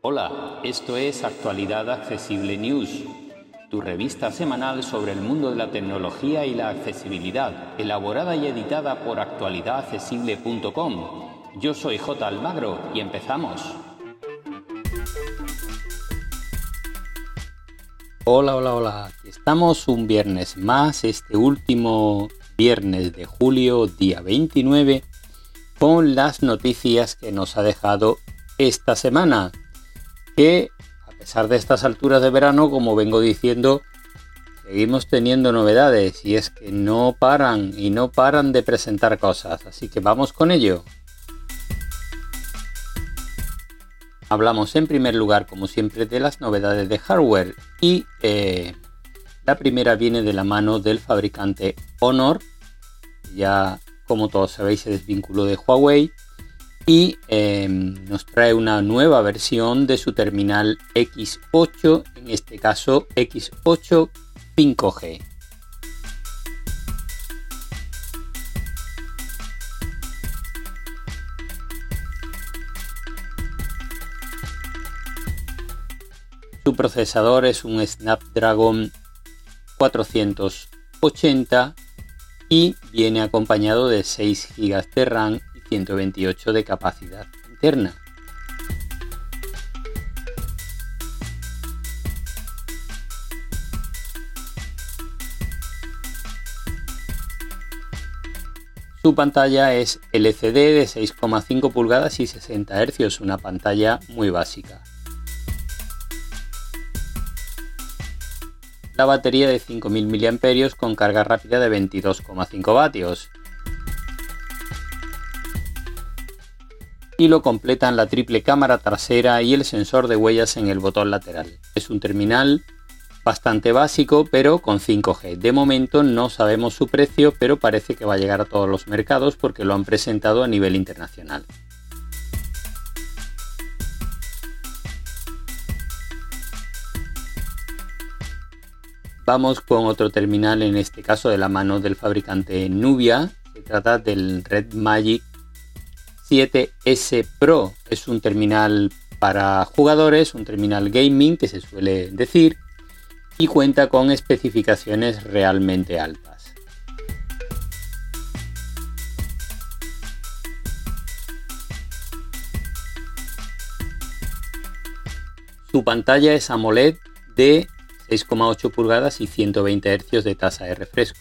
Hola, esto es Actualidad Accesible News, tu revista semanal sobre el mundo de la tecnología y la accesibilidad, elaborada y editada por actualidadaccesible.com. Yo soy J. Almagro y empezamos. Hola, hola, hola. Estamos un viernes más, este último viernes de julio, día 29, con las noticias que nos ha dejado esta semana que a pesar de estas alturas de verano, como vengo diciendo, seguimos teniendo novedades y es que no paran y no paran de presentar cosas, así que vamos con ello. Hablamos en primer lugar, como siempre, de las novedades de hardware y eh, la primera viene de la mano del fabricante Honor, ya como todos sabéis se desvinculó de Huawei y em, nos trae una nueva versión de su terminal X8, en este caso X8 5G. Su procesador es un Snapdragon 480 y viene acompañado de 6 GB de RAM 128 de capacidad interna. Su pantalla es LCD de 6,5 pulgadas y 60 Hz, una pantalla muy básica. La batería de 5000 mAh con carga rápida de 22,5 vatios. y lo completan la triple cámara trasera y el sensor de huellas en el botón lateral. Es un terminal bastante básico pero con 5G. De momento no sabemos su precio pero parece que va a llegar a todos los mercados porque lo han presentado a nivel internacional. Vamos con otro terminal, en este caso de la mano del fabricante Nubia. Se trata del Red Magic 7S Pro es un terminal para jugadores, un terminal gaming que se suele decir, y cuenta con especificaciones realmente altas. Su pantalla es AMOLED de 6,8 pulgadas y 120 Hz de tasa de refresco.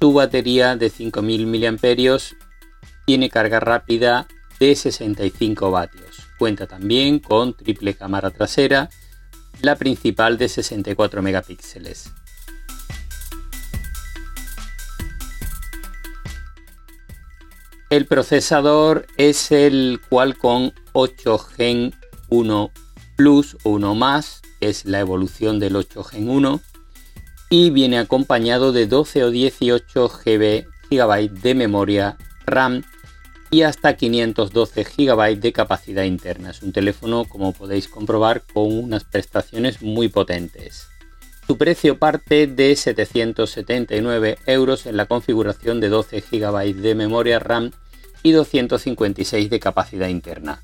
Su batería de 5000 mAh tiene carga rápida de 65 vatios. Cuenta también con triple cámara trasera, la principal de 64 megapíxeles. El procesador es el Qualcomm 8 Gen 1 Plus o 1 más, es la evolución del 8 Gen 1 y viene acompañado de 12 o 18 GB, de memoria RAM y hasta 512 GB de capacidad interna. Es un teléfono, como podéis comprobar, con unas prestaciones muy potentes. Su precio parte de 779 euros en la configuración de 12 GB de memoria RAM y 256 de capacidad interna.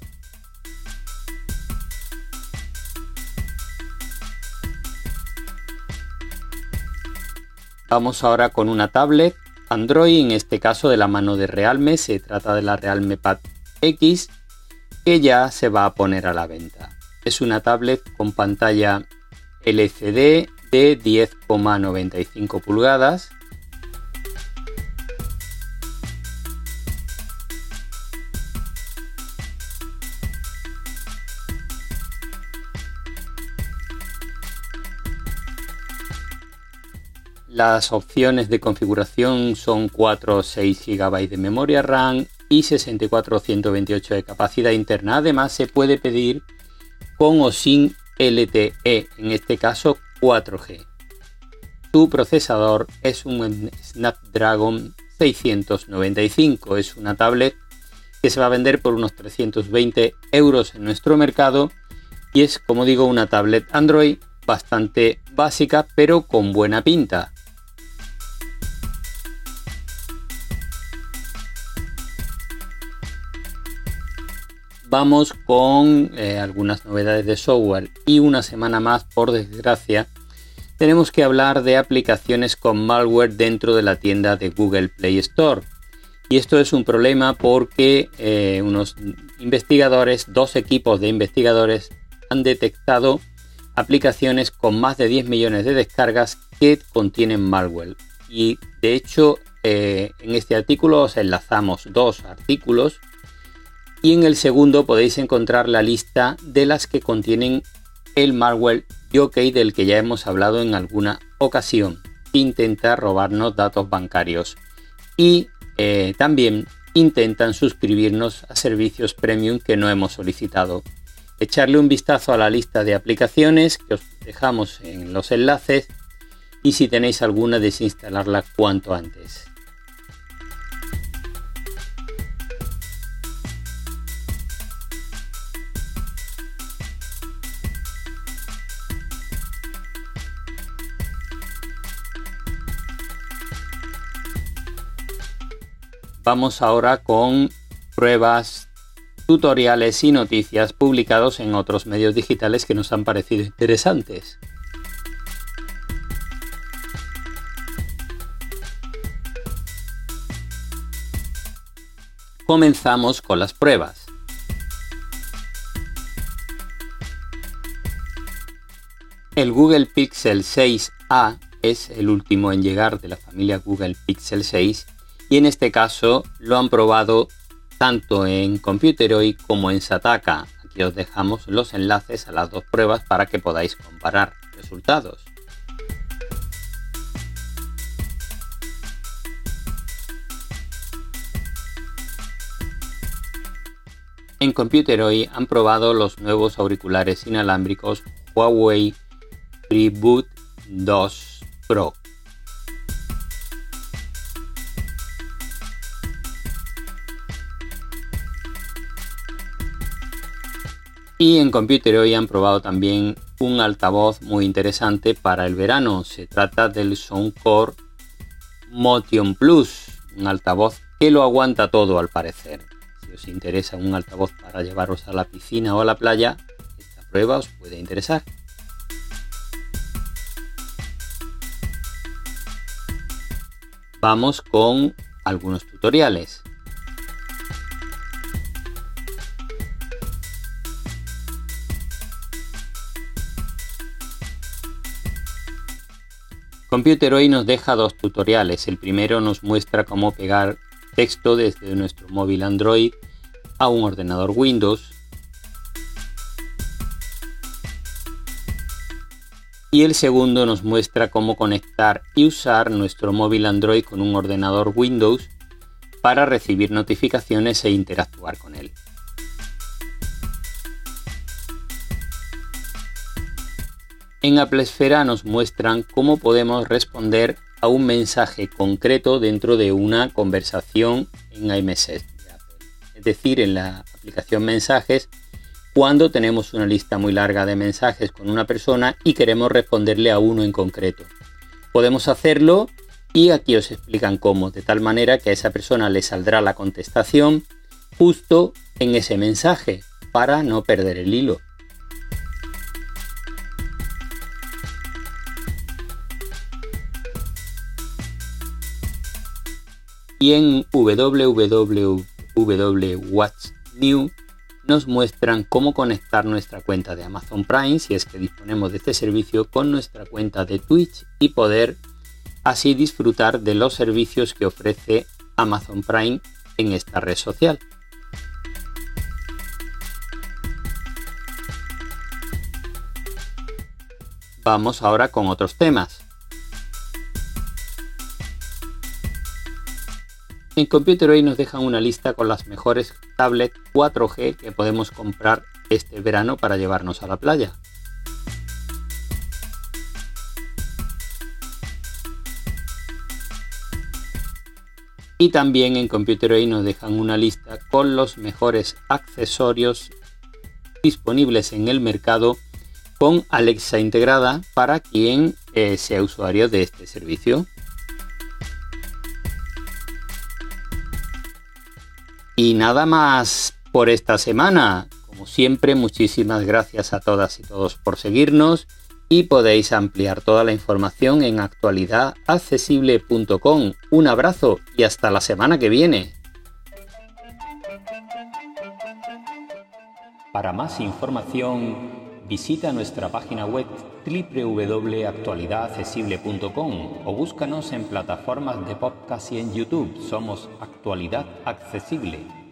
Vamos ahora con una tablet Android, en este caso de la mano de Realme, se trata de la Realme Pad X, que ya se va a poner a la venta. Es una tablet con pantalla LCD de 10,95 pulgadas, Las opciones de configuración son 4 o 6 GB de memoria RAM y 64 o 128 de capacidad interna. Además se puede pedir con o sin LTE, en este caso 4G. Su procesador es un Snapdragon 695, es una tablet que se va a vender por unos 320 euros en nuestro mercado y es como digo una tablet Android bastante básica pero con buena pinta vamos con eh, algunas novedades de software y una semana más, por desgracia, tenemos que hablar de aplicaciones con malware dentro de la tienda de Google Play Store. Y esto es un problema porque eh, unos investigadores, dos equipos de investigadores, han detectado aplicaciones con más de 10 millones de descargas que contienen malware. Y de hecho, eh, en este artículo os enlazamos dos artículos y en el segundo podéis encontrar la lista de las que contienen el malware Yokai del que ya hemos hablado en alguna ocasión. Intenta robarnos datos bancarios y eh, también intentan suscribirnos a servicios premium que no hemos solicitado. Echarle un vistazo a la lista de aplicaciones que os dejamos en los enlaces y si tenéis alguna desinstalarla cuanto antes. Vamos ahora con pruebas, tutoriales y noticias publicados en otros medios digitales que nos han parecido interesantes. Comenzamos con las pruebas. El Google Pixel 6a es el último en llegar de la familia Google Pixel 6 y en este caso lo han probado tanto en Computeroid como en Sataka. Aquí os dejamos los enlaces a las dos pruebas para que podáis comparar resultados. En Computeroid han probado los nuevos auriculares inalámbricos Huawei FreeBoot 2 Pro Y en Computer hoy han probado también un altavoz muy interesante para el verano. Se trata del Soundcore Motion Plus, un altavoz que lo aguanta todo al parecer. Si os interesa un altavoz para llevaros a la piscina o a la playa, esta prueba os puede interesar. Vamos con algunos tutoriales. Computer hoy nos deja dos tutoriales. El primero nos muestra cómo pegar texto desde nuestro móvil Android a un ordenador Windows. Y el segundo nos muestra cómo conectar y usar nuestro móvil Android con un ordenador Windows para recibir notificaciones e interactuar con él. En Applesfera nos muestran cómo podemos responder a un mensaje concreto dentro de una conversación en iMessage Es decir, en la aplicación Mensajes, cuando tenemos una lista muy larga de mensajes con una persona y queremos responderle a uno en concreto. Podemos hacerlo y aquí os explican cómo, de tal manera que a esa persona le saldrá la contestación justo en ese mensaje para no perder el hilo. Y en www New nos muestran cómo conectar nuestra cuenta de Amazon Prime, si es que disponemos de este servicio, con nuestra cuenta de Twitch y poder así disfrutar de los servicios que ofrece Amazon Prime en esta red social. Vamos ahora con otros temas. En Computer hoy nos dejan una lista con las mejores tablets 4G que podemos comprar este verano para llevarnos a la playa. Y también en Computer hoy nos dejan una lista con los mejores accesorios disponibles en el mercado con Alexa integrada para quien eh, sea usuario de este servicio. Y nada más por esta semana. Como siempre, muchísimas gracias a todas y todos por seguirnos y podéis ampliar toda la información en actualidadaccesible.com. Un abrazo y hasta la semana que viene. Para más información, visita nuestra página web www.actualidadaccesible.com o búscanos en plataformas de podcast y en YouTube. Somos Actualidad Accesible.